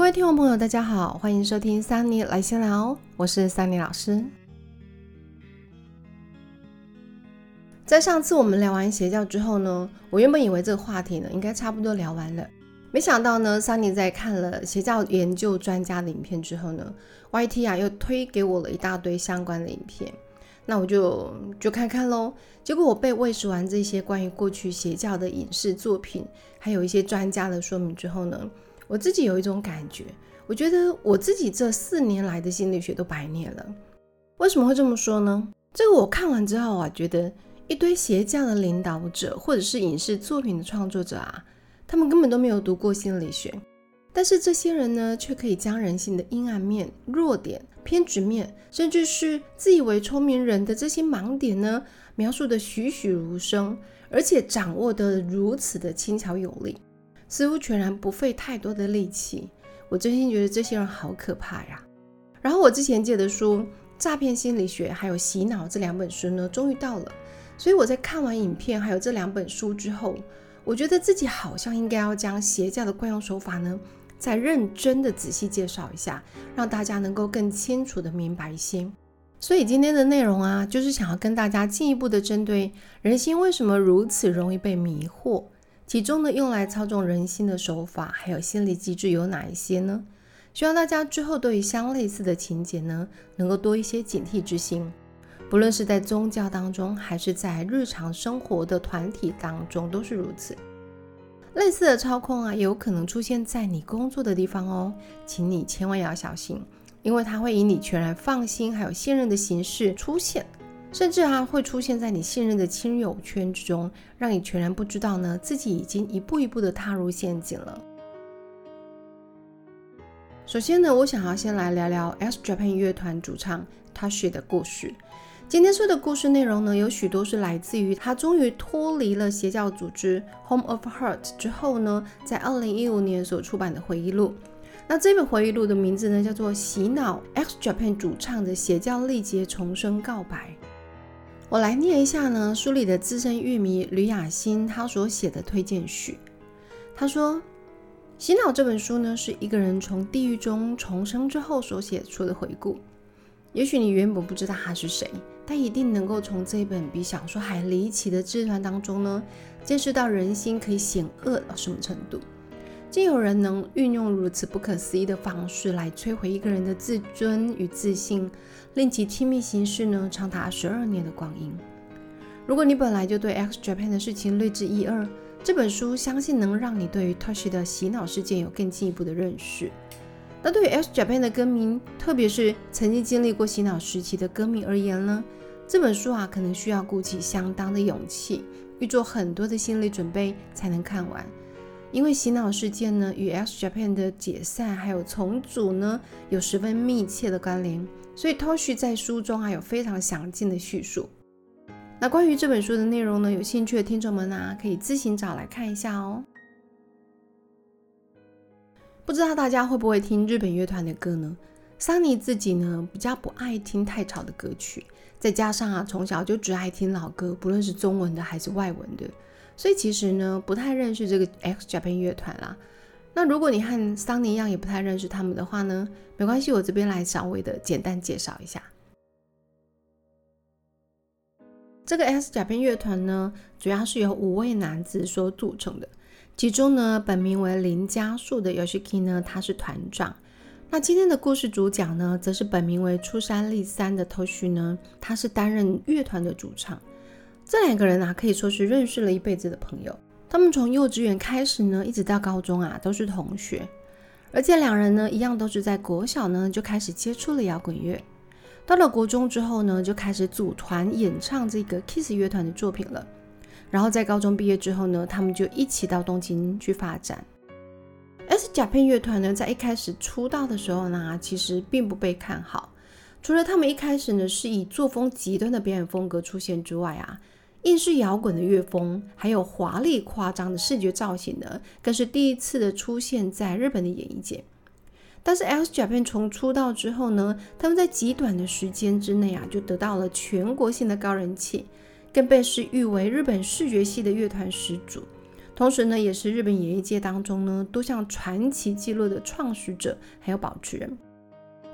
各位听众朋友，大家好，欢迎收听桑尼来闲聊，我是桑尼老师。在上次我们聊完邪教之后呢，我原本以为这个话题呢应该差不多聊完了，没想到呢，桑尼在看了邪教研究专家的影片之后呢，YT 啊又推给我了一大堆相关的影片，那我就就看看喽。结果我被喂食完这些关于过去邪教的影视作品，还有一些专家的说明之后呢。我自己有一种感觉，我觉得我自己这四年来的心理学都白念了。为什么会这么说呢？这个我看完之后啊，觉得一堆邪教的领导者或者是影视作品的创作者啊，他们根本都没有读过心理学，但是这些人呢，却可以将人性的阴暗面、弱点、偏执面，甚至是自以为聪明人的这些盲点呢，描述的栩栩如生，而且掌握得如此的轻巧有力。似乎全然不费太多的力气，我真心觉得这些人好可怕呀。然后我之前借的书《诈骗心理学》还有《洗脑》这两本书呢，终于到了。所以我在看完影片还有这两本书之后，我觉得自己好像应该要将邪教的惯用手法呢，再认真的仔细介绍一下，让大家能够更清楚的明白一些。所以今天的内容啊，就是想要跟大家进一步的针对人心为什么如此容易被迷惑。其中呢，用来操纵人心的手法，还有心理机制有哪一些呢？希望大家之后对于相类似的情节呢，能够多一些警惕之心。不论是在宗教当中，还是在日常生活的团体当中，都是如此。类似的操控啊，有可能出现在你工作的地方哦，请你千万要小心，因为它会以你全然放心还有信任的形式出现。甚至啊，会出现在你信任的亲友圈之中，让你全然不知道呢，自己已经一步一步的踏入陷阱了。首先呢，我想要先来聊聊 X Japan 乐团主唱 Tashi 的故事。今天说的故事内容呢，有许多是来自于他终于脱离了邪教组织 Home of Hurt 之后呢，在二零一五年所出版的回忆录。那这本回忆录的名字呢，叫做《洗脑 X Japan 主唱的邪教历劫重生告白》。我来念一下呢，书里的资深乐迷吕雅欣他所写的推荐序。他说，《洗脑》这本书呢，是一个人从地狱中重生之后所写出的回顾。也许你原本不知道他是谁，但一定能够从这本比小说还离奇的自传当中呢，见识到人心可以险恶到什么程度。竟有人能运用如此不可思议的方式来摧毁一个人的自尊与自信，令其亲密行事呢，长达十二年的光阴。如果你本来就对 X Japan 的事情略知一二，这本书相信能让你对于 Touch 的洗脑事件有更进一步的认识。那对于 X Japan 的歌迷，特别是曾经经历过洗脑时期的歌迷而言呢，这本书啊，可能需要鼓起相当的勇气，预做很多的心理准备才能看完。因为洗脑事件呢，与 X Japan 的解散还有重组呢，有十分密切的关联，所以 Toshi 在书中还有非常详尽的叙述。那关于这本书的内容呢，有兴趣的听众们啊，可以自行找来看一下哦。不知道大家会不会听日本乐团的歌呢？桑尼自己呢，比较不爱听太吵的歌曲，再加上啊，从小就只爱听老歌，不论是中文的还是外文的。所以其实呢，不太认识这个 X Japan 乐团啦。那如果你和桑尼一样也不太认识他们的话呢，没关系，我这边来稍微的简单介绍一下。这个 S 甲片乐团呢，主要是由五位男子所组成的，其中呢，本名为林家树的 Yoshiki 呢，他是团长。那今天的故事主角呢，则是本名为出山立三的 t o s h 呢，他是担任乐团的主唱。这两个人啊，可以说是认识了一辈子的朋友。他们从幼稚园开始呢，一直到高中啊，都是同学。而且两人呢，一样都是在国小呢就开始接触了摇滚乐。到了国中之后呢，就开始组团演唱这个 Kiss 乐团的作品了。然后在高中毕业之后呢，他们就一起到东京去发展。S 甲片乐团呢，在一开始出道的时候呢，其实并不被看好。除了他们一开始呢是以作风极端的表演风格出现之外啊。硬式摇滚的乐风，还有华丽夸张的视觉造型呢，更是第一次的出现在日本的演艺界。但是 X Japan 从出道之后呢，他们在极短的时间之内啊，就得到了全国性的高人气，更被视誉为日本视觉系的乐团始祖。同时呢，也是日本演艺界当中呢多项传奇纪录的创始者还有保持人。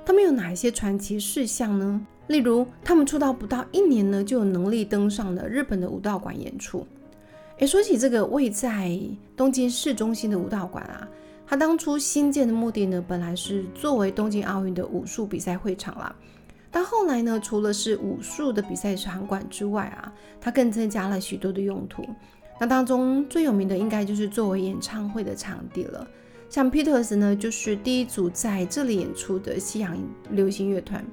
他们有哪一些传奇事项呢？例如，他们出道不到一年呢，就有能力登上了日本的武道馆演出。诶，说起这个位在东京市中心的武道馆啊，它当初新建的目的呢，本来是作为东京奥运的武术比赛会场啦。但后来呢，除了是武术的比赛场馆之外啊，它更增加了许多的用途。那当中最有名的应该就是作为演唱会的场地了。像 Peters 呢，就是第一组在这里演出的西洋流行乐团。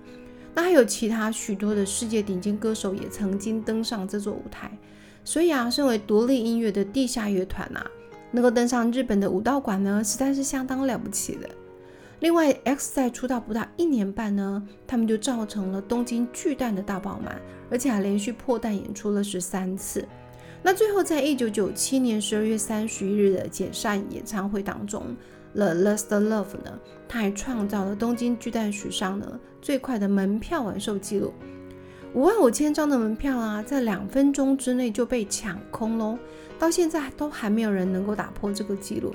那还有其他许多的世界顶尖歌手也曾经登上这座舞台。所以啊，身为独立音乐的地下乐团啊，能够登上日本的武道馆呢，实在是相当了不起的。另外，X 在出道不到一年半呢，他们就造成了东京巨蛋的大爆满，而且还连续破蛋演出了十三次。那最后，在一九九七年十二月三十一日的解散演唱会当中，The Last Love 呢，他还创造了东京巨蛋史上呢最快的门票完售记录，五万五千张的门票啊，在两分钟之内就被抢空喽，到现在都还没有人能够打破这个记录。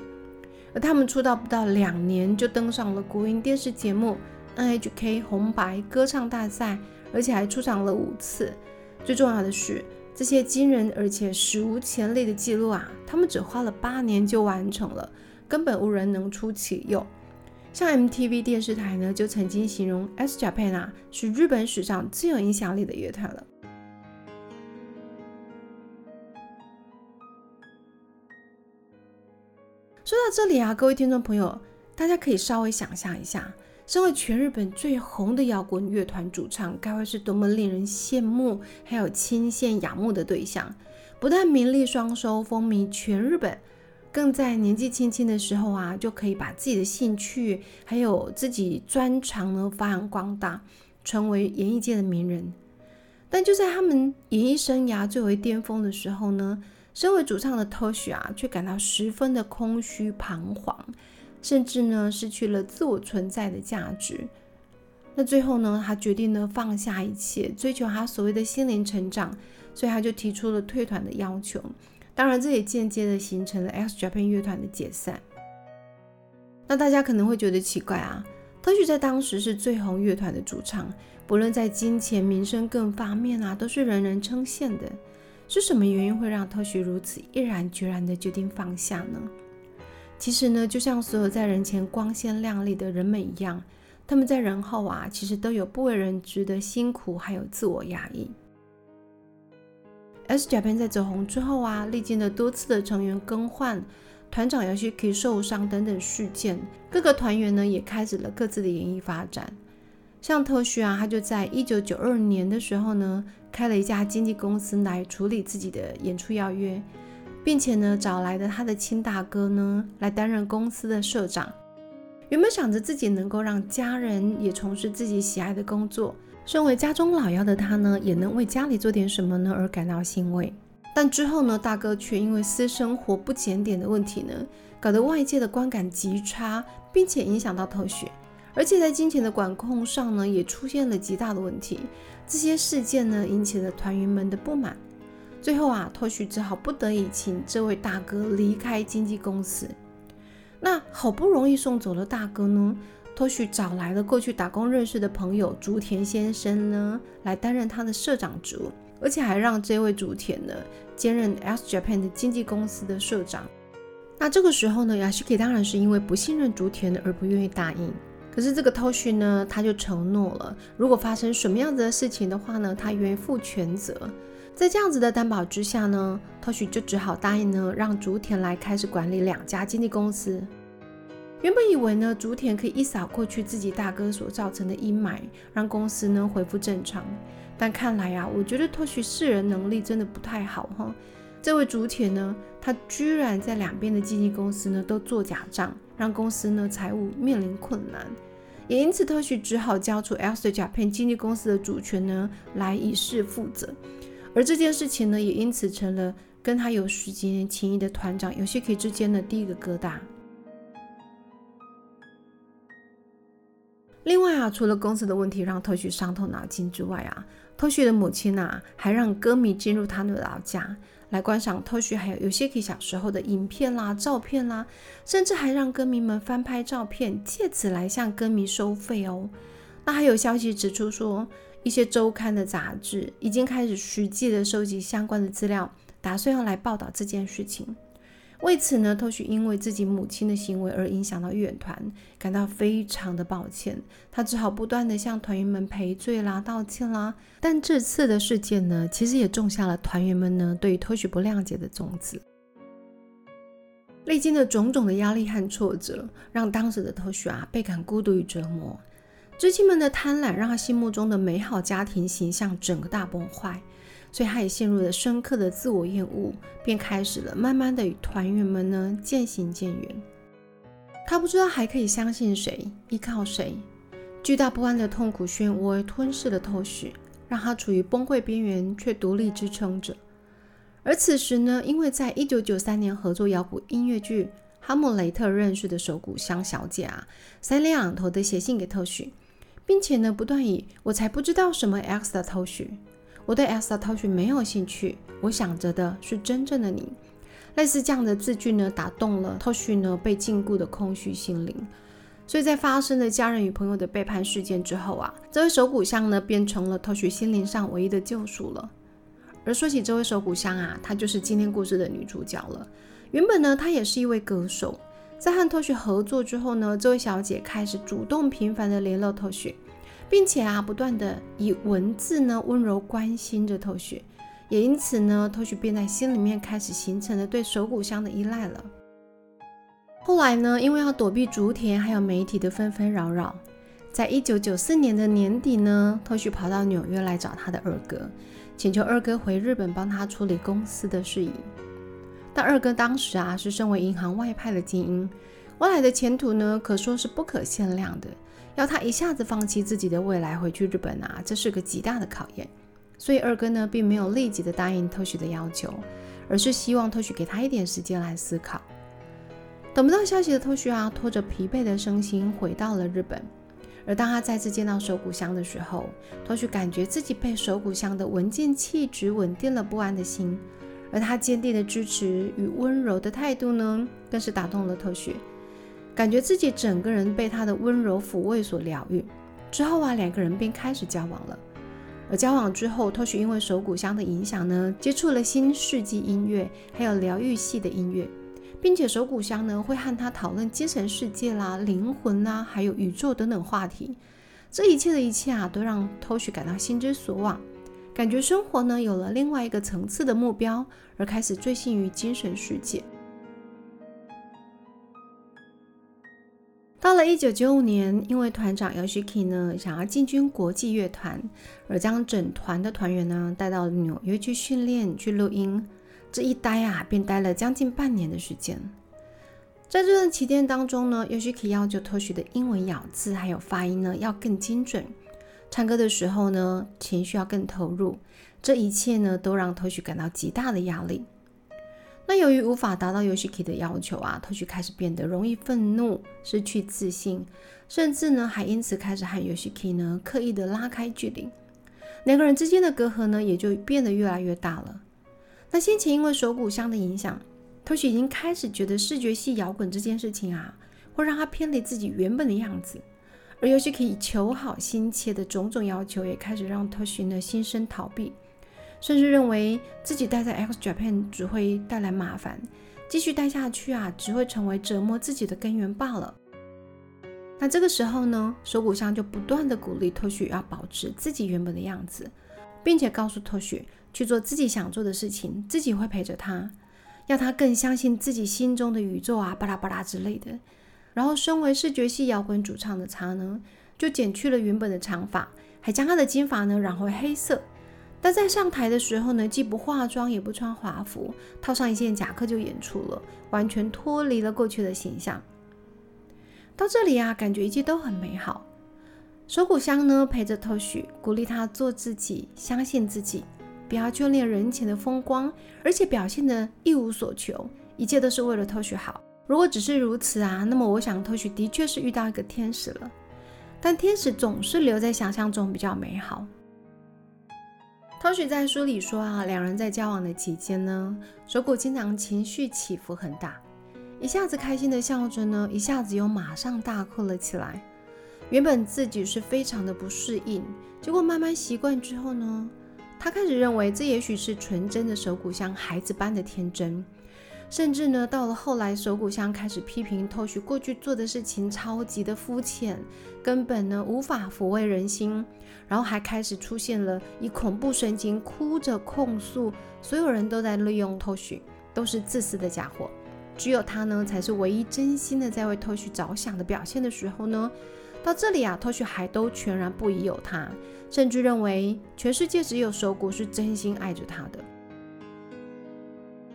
而他们出道不到两年，就登上了国营电视节目 NHK 红白歌唱大赛，而且还出场了五次。最重要的是。这些惊人而且史无前例的记录啊，他们只花了八年就完成了，根本无人能出其右。像 MTV 电视台呢，就曾经形容 S Japan 啊是日本史上最有影响力的乐团了。说到这里啊，各位听众朋友，大家可以稍微想象一下。身为全日本最红的摇滚乐团主唱，该会是多么令人羡慕，还有倾羡仰慕的对象。不但名利双收，风靡全日本，更在年纪轻轻的时候啊，就可以把自己的兴趣还有自己专长呢发扬光大，成为演艺界的名人。但就在他们演艺生涯最为巅峰的时候呢，身为主唱的 Tosh 啊，却感到十分的空虚彷徨。甚至呢，失去了自我存在的价值。那最后呢，他决定呢放下一切，追求他所谓的心灵成长，所以他就提出了退团的要求。当然，这也间接的形成了 X Japan 乐团的解散。那大家可能会觉得奇怪啊，特许在当时是最红乐团的主唱，不论在金钱、名声各方面啊，都是人人称羡的。是什么原因会让特许如此毅然决然的决定放下呢？其实呢，就像所有在人前光鲜亮丽的人们一样，他们在人后啊，其实都有不为人知的辛苦，还有自我压抑。S Japan 在走红之后啊，历经了多次的成员更换、团长有些可以受伤等等事件，各个团员呢也开始了各自的演艺发展。像特许啊，他就在一九九二年的时候呢，开了一家经纪公司来处理自己的演出邀约。并且呢，找来的他的亲大哥呢，来担任公司的社长。原本想着自己能够让家人也从事自己喜爱的工作，身为家中老幺的他呢，也能为家里做点什么呢，而感到欣慰。但之后呢，大哥却因为私生活不检点的问题呢，搞得外界的观感极差，并且影响到头绪，而且在金钱的管控上呢，也出现了极大的问题。这些事件呢，引起了团员们的不满。最后啊，托许只好不得已请这位大哥离开经纪公司。那好不容易送走了大哥呢，托许找来了过去打工认识的朋友竹田先生呢，来担任他的社长职务，而且还让这位竹田呢兼任 S Japan 的经纪公司的社长。那这个时候呢，雅西 k 当然是因为不信任竹田而不愿意答应。可是这个托许呢，他就承诺了，如果发生什么样子的事情的话呢，他愿意负全责。在这样子的担保之下呢，特许就只好答应呢，让竹田来开始管理两家经纪公司。原本以为呢，竹田可以一扫过去自己大哥所造成的阴霾，让公司呢恢复正常。但看来啊，我觉得特许识人能力真的不太好哈。这位竹田呢，他居然在两边的经纪公司呢都做假账，让公司呢财务面临困难。也因此，特许只好交出 L.C. Japan 经纪公司的主权呢，来以示负责。而这件事情呢，也因此成了跟他有十几年情谊的团长有些可以之间的第一个疙瘩。另外啊，除了公司的问题让特许伤透脑筋之外啊，特许的母亲啊，还让歌迷进入他的老家，来观赏 Toshi 还有 Yoshiki 小时候的影片啦、照片啦，甚至还让歌迷们翻拍照片，借此来向歌迷收费哦。那还有消息指出说，一些周刊的杂志已经开始实际的收集相关的资料，打算要来报道这件事情。为此呢，托许因为自己母亲的行为而影响到乐团，感到非常的抱歉。他只好不断的向团员们赔罪啦、道歉啦。但这次的事件呢，其实也种下了团员们呢对于托许不谅解的种子。历经了种种的压力和挫折，让当时的托许啊倍感孤独与折磨。知青们的贪婪，让他心目中的美好家庭形象整个大崩坏。所以他也陷入了深刻的自我厌恶，便开始了慢慢的与团员们呢渐行渐远。他不知道还可以相信谁，依靠谁。巨大不安的痛苦漩涡吞噬了特许，让他处于崩溃边缘，却独立支撑着。而此时呢，因为在一九九三年合作摇滚音乐剧《哈姆雷特》认识的手鼓香小姐啊，三连两头的写信给特许，并且呢不断以“我才不知道什么 X 的头绪”。我对 Elsa t o s h 没有兴趣，我想着的是真正的你。类似这样的字句呢，打动了 t o s h 呢被禁锢的空虚心灵。所以在发生了家人与朋友的背叛事件之后啊，这位手骨香呢变成了 t o s h 心灵上唯一的救赎了。而说起这位手骨香啊，她就是今天故事的女主角了。原本呢，她也是一位歌手，在和 t o s h 合作之后呢，这位小姐开始主动频繁的联络 t o s h 并且啊，不断的以文字呢温柔关心着透雪，也因此呢，透雪便在心里面开始形成了对手鼓香的依赖了。后来呢，因为要躲避竹田还有媒体的纷纷扰扰，在一九九四年的年底呢，透雪跑到纽约来找他的二哥，请求二哥回日本帮他处理公司的事宜。但二哥当时啊是身为银行外派的精英，未来的前途呢可说是不可限量的。要他一下子放弃自己的未来回去日本啊，这是个极大的考验。所以二哥呢，并没有立即的答应特许的要求，而是希望特许给他一点时间来思考。等不到消息的特许啊，拖着疲惫的身心回到了日本。而当他再次见到手谷香的时候，特许感觉自己被手谷香的文静气质稳定了不安的心，而他坚定的支持与温柔的态度呢，更是打动了特许。感觉自己整个人被他的温柔抚慰所疗愈，之后啊，两个人便开始交往了。而交往之后，托许因为手鼓香的影响呢，接触了新世纪音乐，还有疗愈系的音乐，并且手鼓香呢会和他讨论精神世界啦、灵魂啦，还有宇宙等等话题。这一切的一切啊，都让托许感到心之所往，感觉生活呢有了另外一个层次的目标，而开始醉心于精神世界。到了一九九五年，因为团长 Yoshiki 呢想要进军国际乐团，而将整团的团员呢带到纽约去训练、去录音。这一待啊，便待了将近半年的时间。在这段期间当中呢，Yoshiki 要求托学的英文咬字还有发音呢要更精准，唱歌的时候呢情绪要更投入。这一切呢都让 t o s h 感到极大的压力。那由于无法达到 Yoshiki 的要求啊，头绪开始变得容易愤怒、失去自信，甚至呢还因此开始和 Yoshiki 呢刻意的拉开距离，两个人之间的隔阂呢也就变得越来越大了。那先前因为手鼓香的影响，头绪已经开始觉得视觉系摇滚这件事情啊，会让他偏离自己原本的样子，而 Yoshiki 求好心切的种种要求，也开始让头绪呢心生逃避。甚至认为自己待在 X Japan 只会带来麻烦，继续待下去啊，只会成为折磨自己的根源罢了。那这个时候呢，手骨香就不断的鼓励托许要保持自己原本的样子，并且告诉托许去做自己想做的事情，自己会陪着他，要他更相信自己心中的宇宙啊，巴拉巴拉之类的。然后，身为视觉系摇滚主唱的他呢，就剪去了原本的长发，还将他的金发呢染回黑色。但在上台的时候呢，既不化妆也不穿华服，套上一件夹克就演出了，完全脱离了过去的形象。到这里啊，感觉一切都很美好。手谷香呢陪着特许鼓励他做自己，相信自己，不要眷恋人前的风光，而且表现得一无所求，一切都是为了特许好。如果只是如此啊，那么我想陶雪的确是遇到一个天使了。但天使总是留在想象中比较美好。汤许在书里说啊，两人在交往的期间呢，手骨经常情绪起伏很大，一下子开心的笑着呢，一下子又马上大哭了起来。原本自己是非常的不适应，结果慢慢习惯之后呢，他开始认为这也许是纯真的手骨像孩子般的天真。甚至呢，到了后来，手谷香开始批评偷许过去做的事情超级的肤浅，根本呢无法抚慰人心。然后还开始出现了以恐怖神情哭着控诉，所有人都在利用偷许，都是自私的家伙，只有他呢才是唯一真心的在为偷许着想的表现的时候呢，到这里啊，偷许还都全然不疑有他，甚至认为全世界只有手谷是真心爱着他的。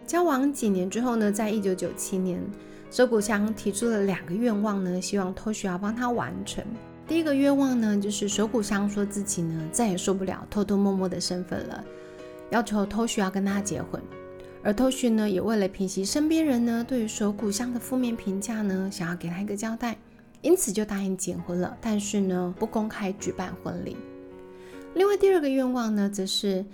交往几年之后呢，在一九九七年，手谷香提出了两个愿望呢，希望偷许要帮他完成。第一个愿望呢，就是手谷香说自己呢再也受不了偷偷摸摸的身份了，要求偷许要跟他结婚。而偷许呢，也为了平息身边人呢对于手谷香的负面评价呢，想要给他一个交代，因此就答应结婚了。但是呢，不公开举办婚礼。另外第二个愿望呢，则是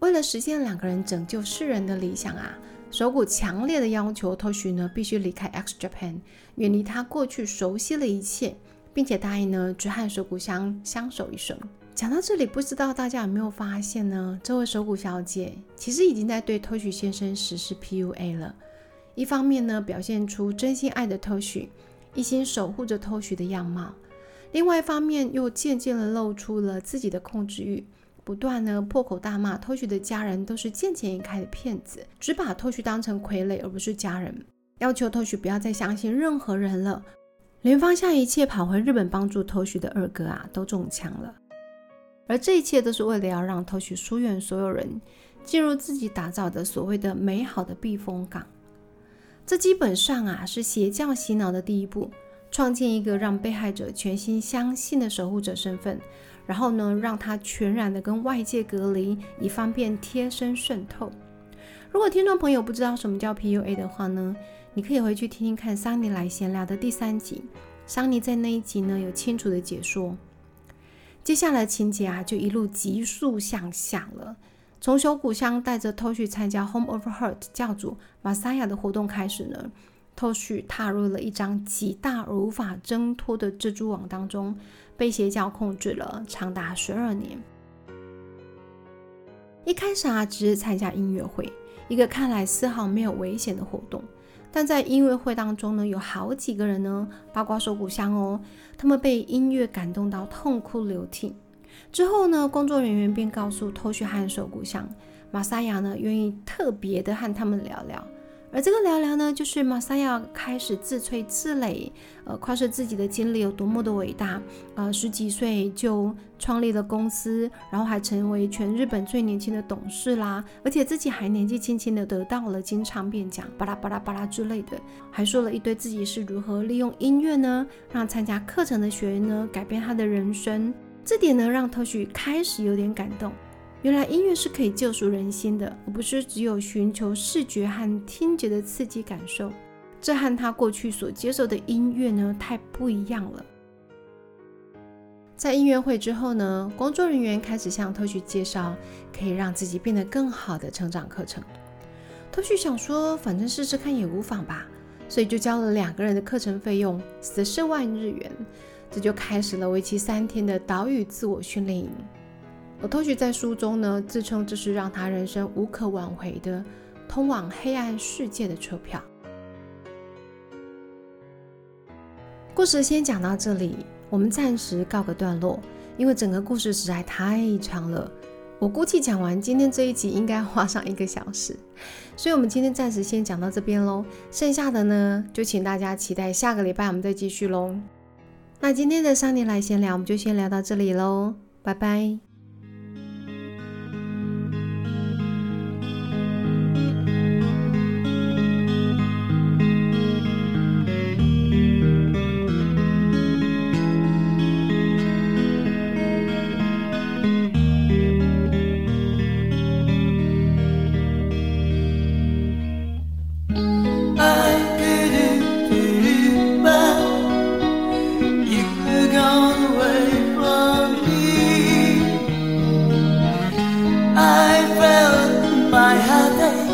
为了实现两个人拯救世人的理想啊。手谷强烈的要求偷许呢必须离开 X Japan，远离他过去熟悉的一切，并且答应呢只和手谷相相守一生。讲到这里，不知道大家有没有发现呢？这位手谷小姐其实已经在对偷许先生实施 PUA 了。一方面呢表现出真心爱的偷许，一心守护着偷许的样貌；另外一方面又渐渐的露出了自己的控制欲。不断呢破口大骂偷许的家人都是见钱眼开的骗子，只把偷许当成傀儡而不是家人，要求偷许不要再相信任何人了，连放下一切跑回日本帮助偷许的二哥啊都中枪了，而这一切都是为了要让偷许疏远所有人，进入自己打造的所谓的美好的避风港。这基本上啊是邪教洗脑的第一步，创建一个让被害者全心相信的守护者身份。然后呢，让它全然的跟外界隔离，以方便贴身渗透。如果听众朋友不知道什么叫 PUA 的话呢，你可以回去听听看桑尼来闲聊的第三集，桑尼在那一集呢有清楚的解说。接下来情节啊就一路急速向下了。从小谷香带着偷去参加 Home of Hurt 教主马萨亚的活动开始呢，偷去踏入了一张极大而无法挣脱的蜘蛛网当中。被邪教控制了长达十二年。一开始啊，只是参加音乐会，一个看来丝毫没有危险的活动。但在音乐会当中呢，有好几个人呢，八卦手鼓香哦，他们被音乐感动到痛哭流涕。之后呢，工作人员便告诉偷学和手鼓香，马萨亚呢，愿意特别的和他们聊聊。而这个聊聊呢，就是马萨亚开始自吹自擂，呃，夸说自己的经历有多么的伟大，呃，十几岁就创立了公司，然后还成为全日本最年轻的董事啦，而且自己还年纪轻轻的得到了金唱片奖，巴拉巴拉巴拉之类的，还说了一堆自己是如何利用音乐呢，让参加课程的学员呢改变他的人生，这点呢让特许开始有点感动。原来音乐是可以救赎人心的，而不是只有寻求视觉和听觉的刺激感受。这和他过去所接受的音乐呢太不一样了。在音乐会之后呢，工作人员开始向偷许介绍可以让自己变得更好的成长课程。偷许想说，反正试试看也无妨吧，所以就交了两个人的课程费用十四万日元，这就开始了为期三天的岛屿自我训练营。而偷许在书中呢，自称这是让他人生无可挽回的通往黑暗世界的车票。故事先讲到这里，我们暂时告个段落，因为整个故事实在太长了。我估计讲完今天这一集应该花上一个小时，所以我们今天暂时先讲到这边喽。剩下的呢，就请大家期待下个礼拜我们再继续喽。那今天的三年来闲聊，我们就先聊到这里喽，拜拜。I felt my heartache.